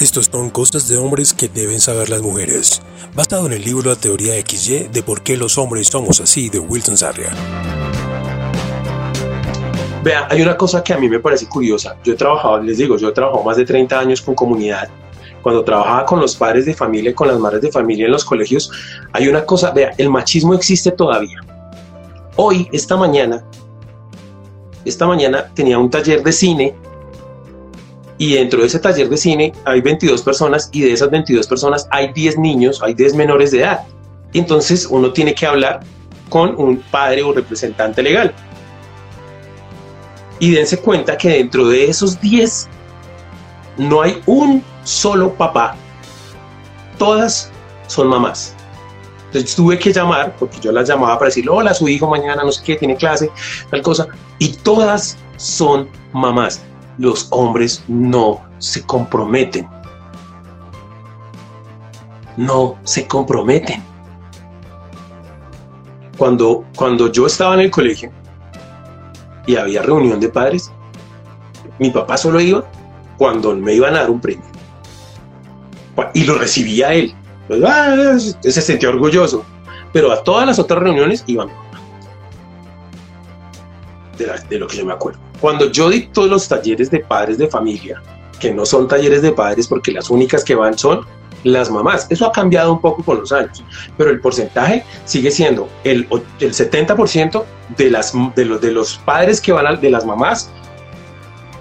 Estos son cosas de hombres que deben saber las mujeres, basado en el libro La teoría XY de por qué los hombres somos así de Wilson Sarria. Vea, hay una cosa que a mí me parece curiosa. Yo he trabajado, les digo, yo he trabajado más de 30 años con comunidad. Cuando trabajaba con los padres de familia, con las madres de familia en los colegios, hay una cosa, vea, el machismo existe todavía. Hoy, esta mañana, esta mañana tenía un taller de cine y dentro de ese taller de cine hay 22 personas y de esas 22 personas hay 10 niños, hay 10 menores de edad. Entonces uno tiene que hablar con un padre o representante legal. Y dense cuenta que dentro de esos 10 no hay un solo papá. Todas son mamás. Entonces tuve que llamar, porque yo las llamaba para decirle, hola, su hijo mañana no sé qué, tiene clase, tal cosa. Y todas son mamás. Los hombres no se comprometen. No se comprometen. Cuando, cuando yo estaba en el colegio y había reunión de padres, mi papá solo iba cuando me iban a dar un premio. Y lo recibía él. Pues, ah, se sentía orgulloso. Pero a todas las otras reuniones iba mi mamá. De, lo que yo me acuerdo. Cuando yo di todos los talleres de padres de familia, que no son talleres de padres porque las únicas que van son las mamás. Eso ha cambiado un poco con los años, pero el porcentaje sigue siendo el, el 70% de, las, de, los, de los padres que van a, de las mamás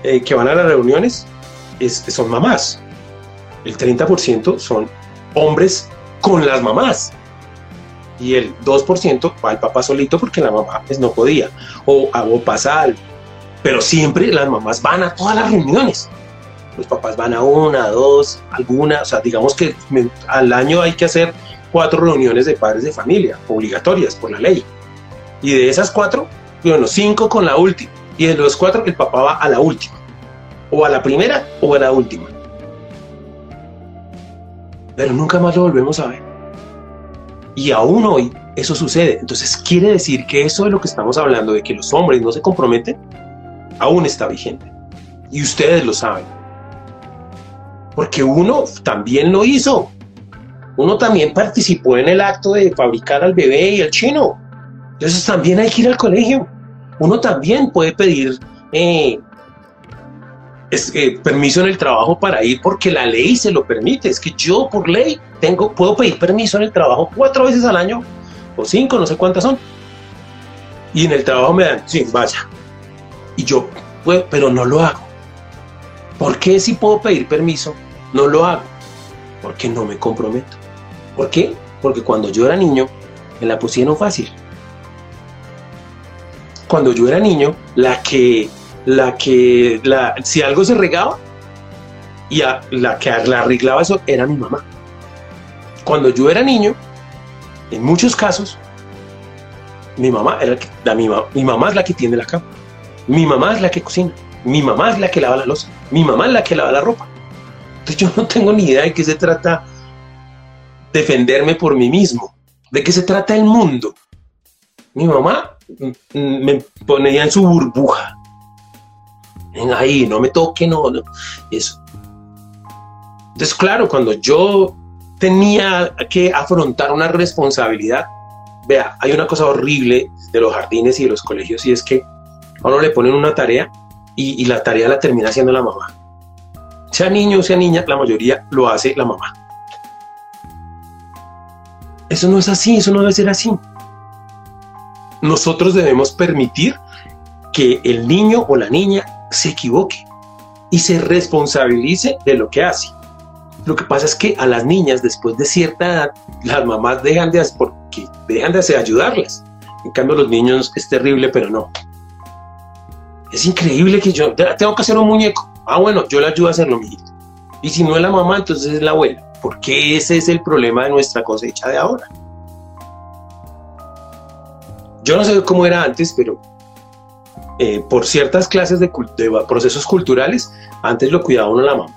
eh, que van a las reuniones son mamás. El 30% son hombres con las mamás. Y el 2% va al papá solito porque la mamá pues, no podía. O, o pasa algo. Pero siempre las mamás van a todas las reuniones. Los papás van a una, dos, alguna. O sea, digamos que al año hay que hacer cuatro reuniones de padres de familia, obligatorias por la ley. Y de esas cuatro, bueno, cinco con la última. Y de los cuatro, el papá va a la última. O a la primera o a la última pero nunca más lo volvemos a ver. Y aún hoy eso sucede. Entonces quiere decir que eso de lo que estamos hablando, de que los hombres no se comprometen, aún está vigente. Y ustedes lo saben. Porque uno también lo hizo. Uno también participó en el acto de fabricar al bebé y al chino. Entonces también hay que ir al colegio. Uno también puede pedir eh, permiso en el trabajo para ir porque la ley se lo permite. Es que yo por ley tengo, puedo pedir permiso en el trabajo cuatro veces al año o cinco, no sé cuántas son. Y en el trabajo me dan, sí, vaya. Y yo puedo, pero no lo hago. ¿Por qué si puedo pedir permiso, no lo hago? Porque no me comprometo. ¿Por qué? Porque cuando yo era niño, me la pusieron fácil. Cuando yo era niño, la que la que, la, si algo se regaba, y la que la arreglaba eso era mi mamá. Cuando yo era niño, en muchos casos, mi mamá era la, mi, mi mamá es la que tiende la cama, mi mamá es la que cocina, mi mamá es la que lava la losa, mi mamá es la que lava la ropa. Entonces yo no tengo ni idea de qué se trata defenderme por mí mismo, de qué se trata el mundo. Mi mamá me ponía en su burbuja, ven ahí, no me toque, no, no, eso. Entonces, claro, cuando yo tenía que afrontar una responsabilidad, vea, hay una cosa horrible de los jardines y de los colegios y es que a uno le ponen una tarea y, la tarea la termina haciendo la mamá. Sea niño o sea niña, la mayoría lo hace la mamá. Eso no es así, eso no debe ser así. Nosotros debemos permitir que el niño o la niña se equivoque y se responsabilice de lo que hace. Lo que pasa es que a las niñas después de cierta edad, las mamás dejan de, porque dejan de ayudarlas. En cambio los niños es terrible, pero no. Es increíble que yo tengo que hacer un muñeco. Ah, bueno, yo le ayudo a hacerlo, mijito. Y si no es la mamá, entonces es la abuela. Porque ese es el problema de nuestra cosecha de ahora. Yo no sé cómo era antes, pero eh, por ciertas clases de, procesos culturales, antes lo cuidaba uno la mamá.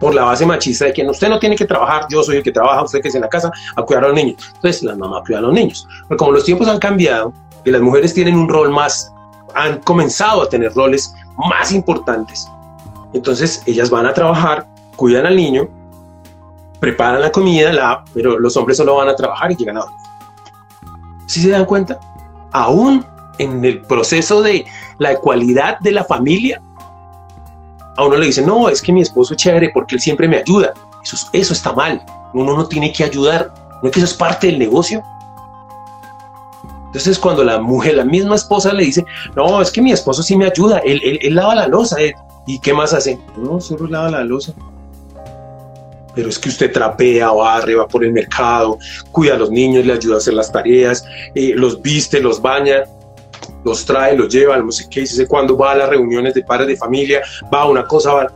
Por la base machista de que usted no tiene que trabajar, yo soy el que trabaja, usted que es en la casa, a cuidar a los niños. Entonces, las mamás cuidan a los niños. Pero como los tiempos han cambiado y las mujeres tienen un rol más, han comenzado a tener roles más importantes, entonces ellas van a trabajar cuidan al niño, preparan la comida, la, pero los hombres solo van a trabajar y llegan a dormir. ¿Sí se dan cuenta? Aún en el proceso de la ecualidad de la familia, a uno le dicen, no, es que mi esposo es chévere porque él siempre me ayuda. Eso, eso está mal. Uno no tiene que ayudar. No es que eso es parte del negocio. Entonces cuando la mujer, la misma esposa le dice, no, es que mi esposo sí me ayuda, él, él, lava la losa. Eh". ¿Y qué más hace? No, solo lava la losa. Pero es que usted trapea, barre, va por el mercado, cuida a los niños, le ayuda a hacer las tareas, eh, los viste, los baña, los trae, los lleva, no sé qué, dice cuando va a las reuniones de padres de familia, va a una cosa, va.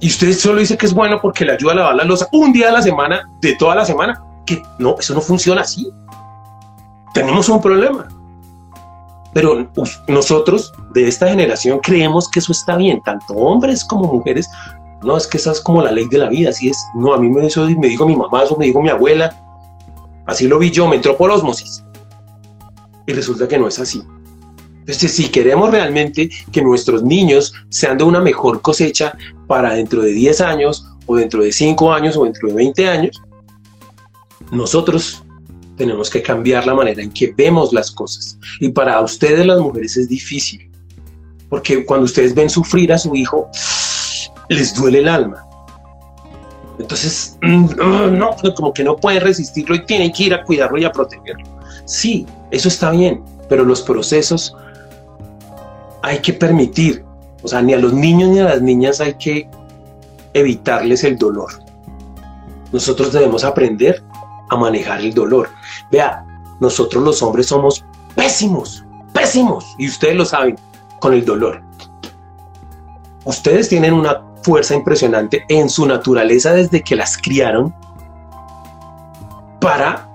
Y usted solo dice que es bueno porque le ayuda a lavar la losa un día a la semana, de toda la semana. Que no, eso no funciona así tenemos un problema. Pero nosotros de esta generación creemos que eso está bien, tanto hombres como mujeres. No, es que esa es como la ley de la vida, así es. No, a mí me, eso me dijo mi mamá, eso me dijo mi abuela. Así lo vi yo, me entró por osmosis. Y resulta que no es así. Entonces, si queremos realmente que nuestros niños sean de una mejor cosecha para dentro de 10 años, o dentro de 5 años, o dentro de 20 años, nosotros tenemos que cambiar la manera en que vemos las cosas. Y para ustedes las mujeres es difícil, porque cuando ustedes ven sufrir a su hijo, les duele el alma. Entonces, mm, no, como que no pueden resistirlo y tienen que ir a cuidarlo y a protegerlo. Sí, eso está bien, pero los procesos hay que permitir, o sea, ni a los niños ni a las niñas hay que evitarles el dolor. Nosotros debemos aprender a manejar el dolor. Vea, nosotros los hombres somos pésimos, pésimos, y ustedes lo saben, con el dolor. Ustedes tienen una fuerza impresionante en su naturaleza desde que las criaron para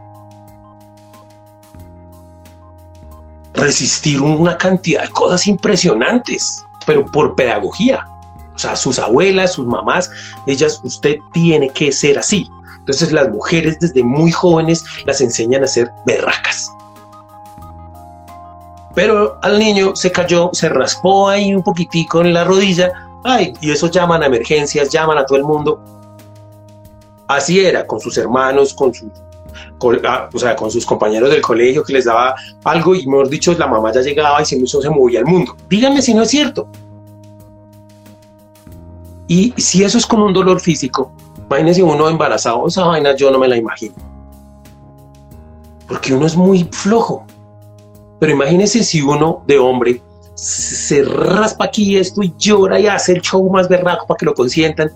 resistir una cantidad de cosas impresionantes, pero por pedagogía. O sea, sus abuelas, sus mamás, ellas, usted tiene que ser así. Entonces las mujeres desde muy jóvenes las enseñan a ser berracas. Pero al niño se cayó, se raspó ahí un poquitico en la rodilla, ay, y eso llaman a emergencias, llaman a todo el mundo. Así era, con sus hermanos, con sus, ah, o sea, con sus compañeros del colegio que les daba algo y mejor dicho, la mamá ya llegaba y se, se movía al mundo. Díganme si no es cierto. Y si eso es con un dolor físico, Imagínese uno embarazado, esa vaina yo no me la imagino. Porque uno es muy flojo. Pero imagínese si uno de hombre se raspa aquí esto y llora y hace el show más berraco para que lo consientan.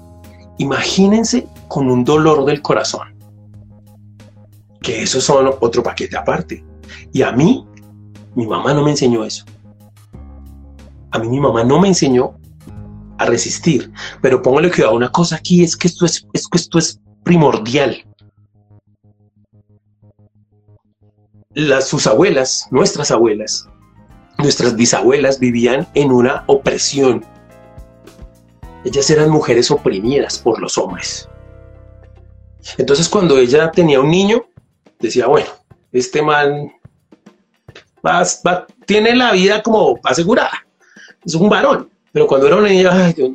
Imagínense con un dolor del corazón. Que eso son otro paquete aparte. Y a mí, mi mamá no me enseñó eso. A mí mi mamá no me enseñó a resistir. Pero póngale cuidado, una cosa aquí es que esto es, es que esto es primordial. Las, sus abuelas, nuestras abuelas, nuestras bisabuelas vivían en una opresión. Ellas eran mujeres oprimidas por los hombres. Entonces cuando ella tenía un niño, decía, bueno, este man tiene la vida como asegurada. Es un varón. Pero cuando era una niña, ay Dios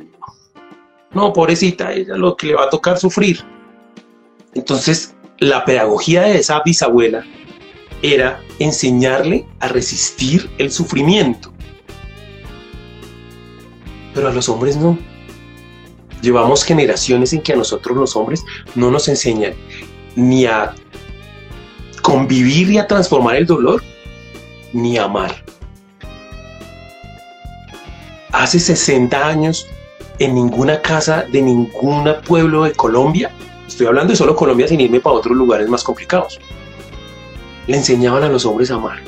no, pobrecita, ella lo que le va a tocar sufrir. Entonces, la pedagogía de esa bisabuela era enseñarle a resistir el sufrimiento. Pero a los hombres no. Llevamos generaciones en que a nosotros los hombres no nos enseñan ni a convivir y a transformar el dolor, ni a amar hace 60 años en ninguna casa de ningún pueblo de Colombia, estoy hablando de solo Colombia sin irme para otros lugares más complicados, le enseñaban a los hombres a amar,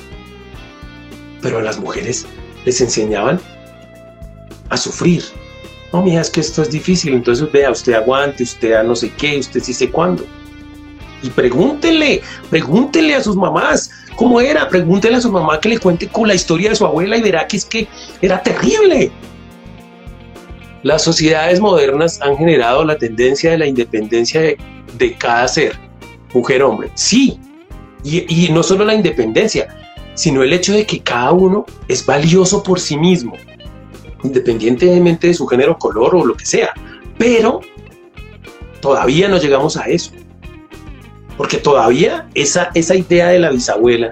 pero a las mujeres les enseñaban a sufrir. No, mija, es que esto es difícil, entonces vea, usted aguante, usted a no sé qué, usted sí sé cuándo. Y pregúntenle, pregúntenle a sus mamás cómo era, pregúntenle a su mamá que le cuente con la historia de su abuela y verá que es que era terrible. Las sociedades modernas han generado la tendencia de la independencia de, cada ser, mujer-hombre. Sí, y, y no solo la independencia, sino el hecho de que cada uno es valioso por sí mismo, independientemente de su género, color o lo que sea. Pero todavía no llegamos a eso. Porque todavía esa, esa idea de la bisabuela,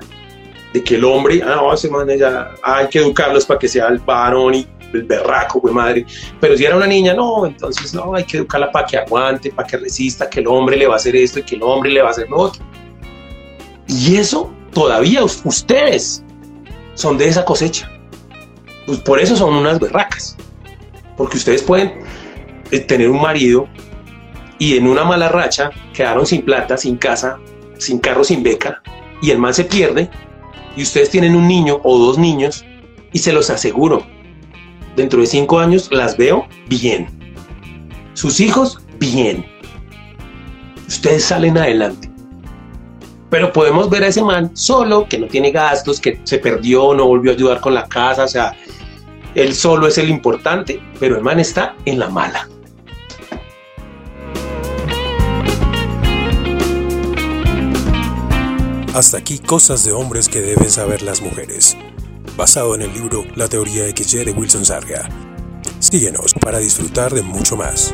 de que el hombre, ah, no, ese man ya, hay que educarlos para que sea el varón y el berraco, güey madre. Pero si era una niña, no, entonces no, hay que educarla para que aguante, para que resista, que el hombre le va a hacer esto y que el hombre le va a hacer lo otro. Y eso todavía ustedes son de esa cosecha. Pues por eso son unas berracas. Porque ustedes pueden eh, tener un marido y en una mala racha quedaron sin plata, sin casa, sin carro, sin beca, y el mal se pierde, y ustedes tienen un niño o dos niños, y se los aseguro, dentro de cinco años las veo bien. Sus hijos, bien. Ustedes salen adelante. Pero podemos ver a ese man solo, que no tiene gastos, que se perdió, no volvió a ayudar con la casa, o sea, él solo es el importante, pero el man está en la mala. Hasta aquí cosas de hombres que deben saber las mujeres, basado en el libro La teoría XY de Wilson Sarga. Síguenos para disfrutar de mucho más.